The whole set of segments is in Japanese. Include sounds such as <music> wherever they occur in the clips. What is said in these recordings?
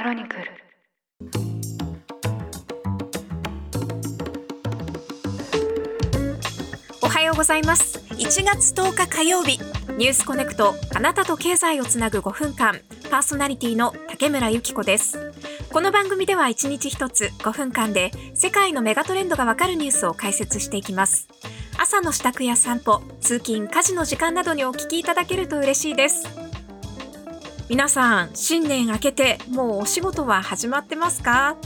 クロニクル。おはようございます。1月10日火曜日。ニュースコネクトあなたと経済をつなぐ5分間。パーソナリティの竹村由紀子です。この番組では1日1つ5分間で世界のメガトレンドがわかるニュースを解説していきます。朝の支度や散歩通勤家事の時間などにお聞きいただけると嬉しいです。皆さん新年明けてもうお仕事は始まってますか？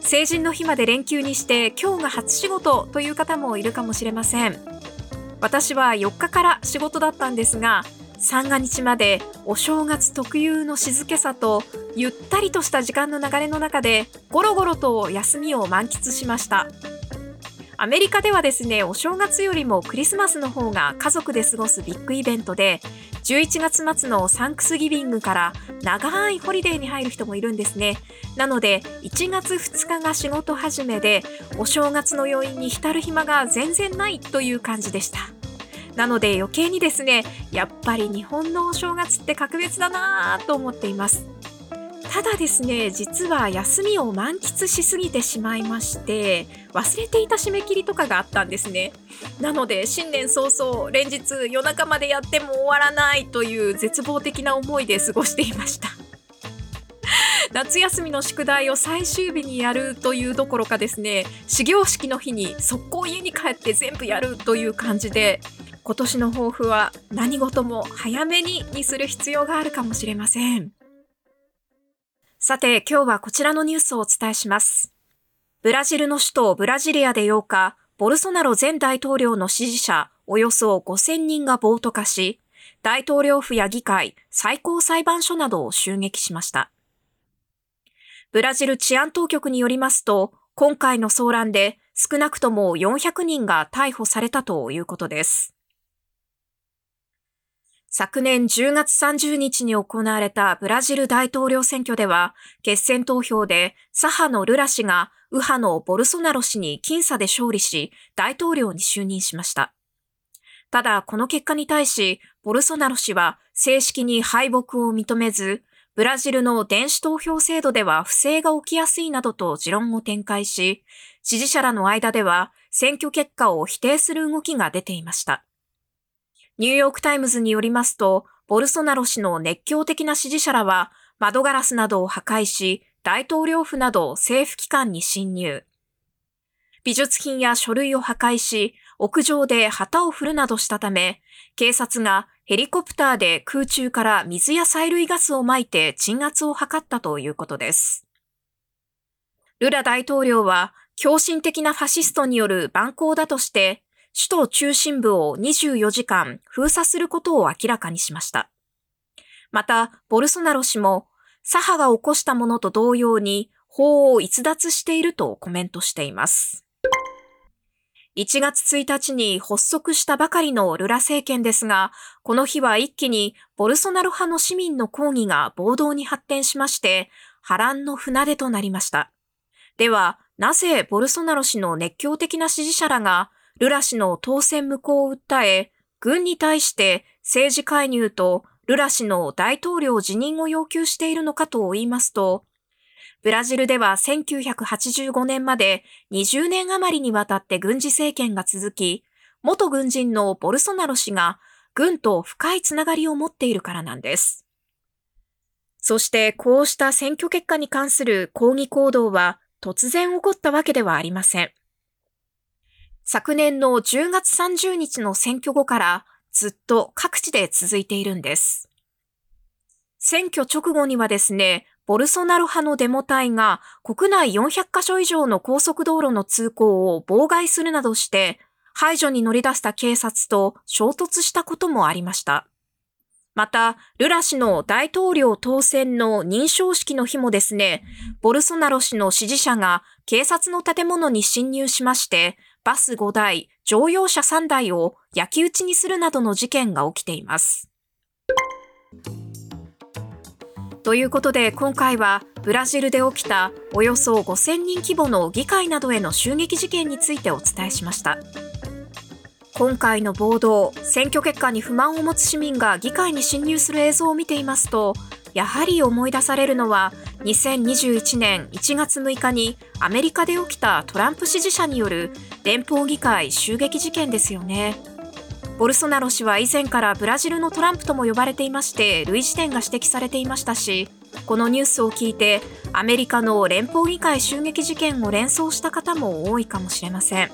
成人の日まで連休にして今日が初仕事という方もいるかもしれません。私は4日から仕事だったんですが三が日までお正月特有の静けさとゆったりとした時間の流れの中でゴロゴロと休みを満喫しました。アメリカではですねお正月よりもクリスマスの方が家族で過ごすビッグイベントで11月末のサンクスギビングから長いホリデーに入る人もいるんですね。なので1月2日が仕事始めでお正月の余韻に浸る暇が全然ないという感じでした。なので余計にですねやっぱり日本のお正月って格別だなぁと思っています。ただですね実は休みを満喫しすぎてしまいまして忘れていた締め切りとかがあったんですねなので新年早々連日夜中までやっても終わらないという絶望的な思いで過ごしていました <laughs> 夏休みの宿題を最終日にやるというどころかですね始業式の日に速攻家に帰って全部やるという感じで今年の抱負は何事も早めににする必要があるかもしれません。さて、今日はこちらのニュースをお伝えします。ブラジルの首都ブラジリアで8日、ボルソナロ前大統領の支持者およそ5000人が暴徒化し、大統領府や議会、最高裁判所などを襲撃しました。ブラジル治安当局によりますと、今回の騒乱で少なくとも400人が逮捕されたということです。昨年10月30日に行われたブラジル大統領選挙では、決選投票で左派のルラ氏が右派のボルソナロ氏に僅差で勝利し、大統領に就任しました。ただ、この結果に対し、ボルソナロ氏は正式に敗北を認めず、ブラジルの電子投票制度では不正が起きやすいなどと持論を展開し、支持者らの間では選挙結果を否定する動きが出ていました。ニューヨークタイムズによりますと、ボルソナロ氏の熱狂的な支持者らは、窓ガラスなどを破壊し、大統領府など政府機関に侵入。美術品や書類を破壊し、屋上で旗を振るなどしたため、警察がヘリコプターで空中から水や催涙ガスを撒いて鎮圧を図ったということです。ルラ大統領は、狂信的なファシストによる蛮行だとして、首都中心部を24時間封鎖することを明らかにしました。また、ボルソナロ氏も、左派が起こしたものと同様に法を逸脱しているとコメントしています。1月1日に発足したばかりのルラ政権ですが、この日は一気にボルソナロ派の市民の抗議が暴動に発展しまして、波乱の船出となりました。では、なぜボルソナロ氏の熱狂的な支持者らがルラ氏の当選無効を訴え、軍に対して政治介入とルラ氏の大統領辞任を要求しているのかと言いますと、ブラジルでは1985年まで20年余りにわたって軍事政権が続き、元軍人のボルソナロ氏が軍と深いつながりを持っているからなんです。そしてこうした選挙結果に関する抗議行動は突然起こったわけではありません。昨年の10月30日の選挙後からずっと各地で続いているんです。選挙直後にはですね、ボルソナロ派のデモ隊が国内400カ所以上の高速道路の通行を妨害するなどして排除に乗り出した警察と衝突したこともありました。また、ルラ氏の大統領当選の認証式の日もですね、ボルソナロ氏の支持者が警察の建物に侵入しまして、バス5台、乗用車3台を焼き討ちにするなどの事件が起きています。ということで今回はブラジルで起きたおよそ5000人規模の議会などへの襲撃事件についてお伝えしました。今回の暴動、選挙結果に不満を持つ市民が議会に侵入する映像を見ていますと、やはり思い出されるのは2021年1月6日にアメリカで起きたトランプ支持者による連邦議会襲撃事件ですよね。ボルソナロ氏は以前からブラジルのトランプとも呼ばれていまして類似点が指摘されていましたしこのニュースを聞いてアメリカの連邦議会襲撃事件を連想した方も多いかもしれません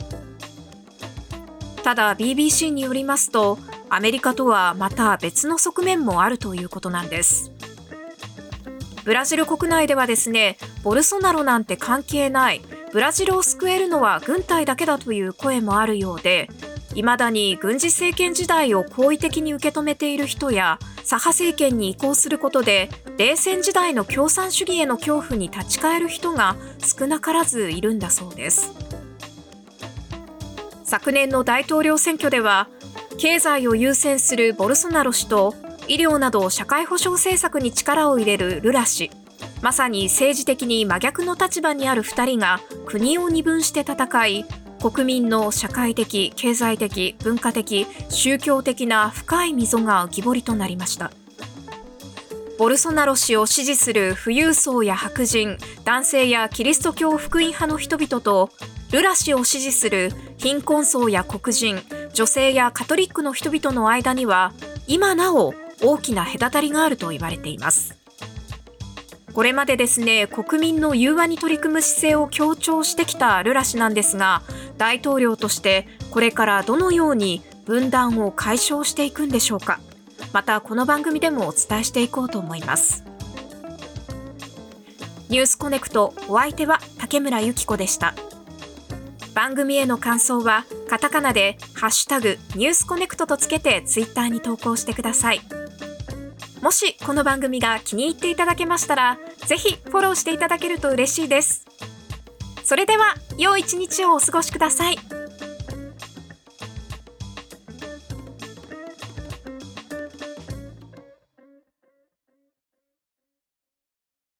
ただ BBC によりますとアメリカとはまた別の側面もあるということなんですブラジル国内ではですねボルソナロなんて関係ない。ブラジルを救えるのは軍隊だけだという声もあるようで未だに軍事政権時代を好意的に受け止めている人や左派政権に移行することで冷戦時代の共産主義への恐怖に立ち返る人が少なからずいるんだそうです。昨年の大統領選挙では経済を優先するボルソナロ氏と医療など社会保障政策に力を入れるルラ氏まさに政治的に真逆の立場にある2人が国を二分して戦い国民の社会的、経済的、文化的、宗教的な深い溝が浮き彫りとなりました。ボルソナロ氏を支持する富裕層や白人、男性やキリスト教福音派の人々と、ルラ氏を支持する貧困層や黒人、女性やカトリックの人々の間には、今なお大きな隔たりがあると言われています。これまでですね、国民の融和に取り組む姿勢を強調してきたルラ氏なんですが、大統領としてこれからどのように分断を解消していくんでしょうか。またこの番組でもお伝えしていこうと思います。ニュースコネクトお相手は竹村由紀子でした。番組への感想はカタカナでハッシュタグニュースコネクトとつけてツイッターに投稿してください。もしこの番組が気に入っていただけましたら、ぜひフォローしていただけると嬉しいです。それでは、良い一日をお過ごしください。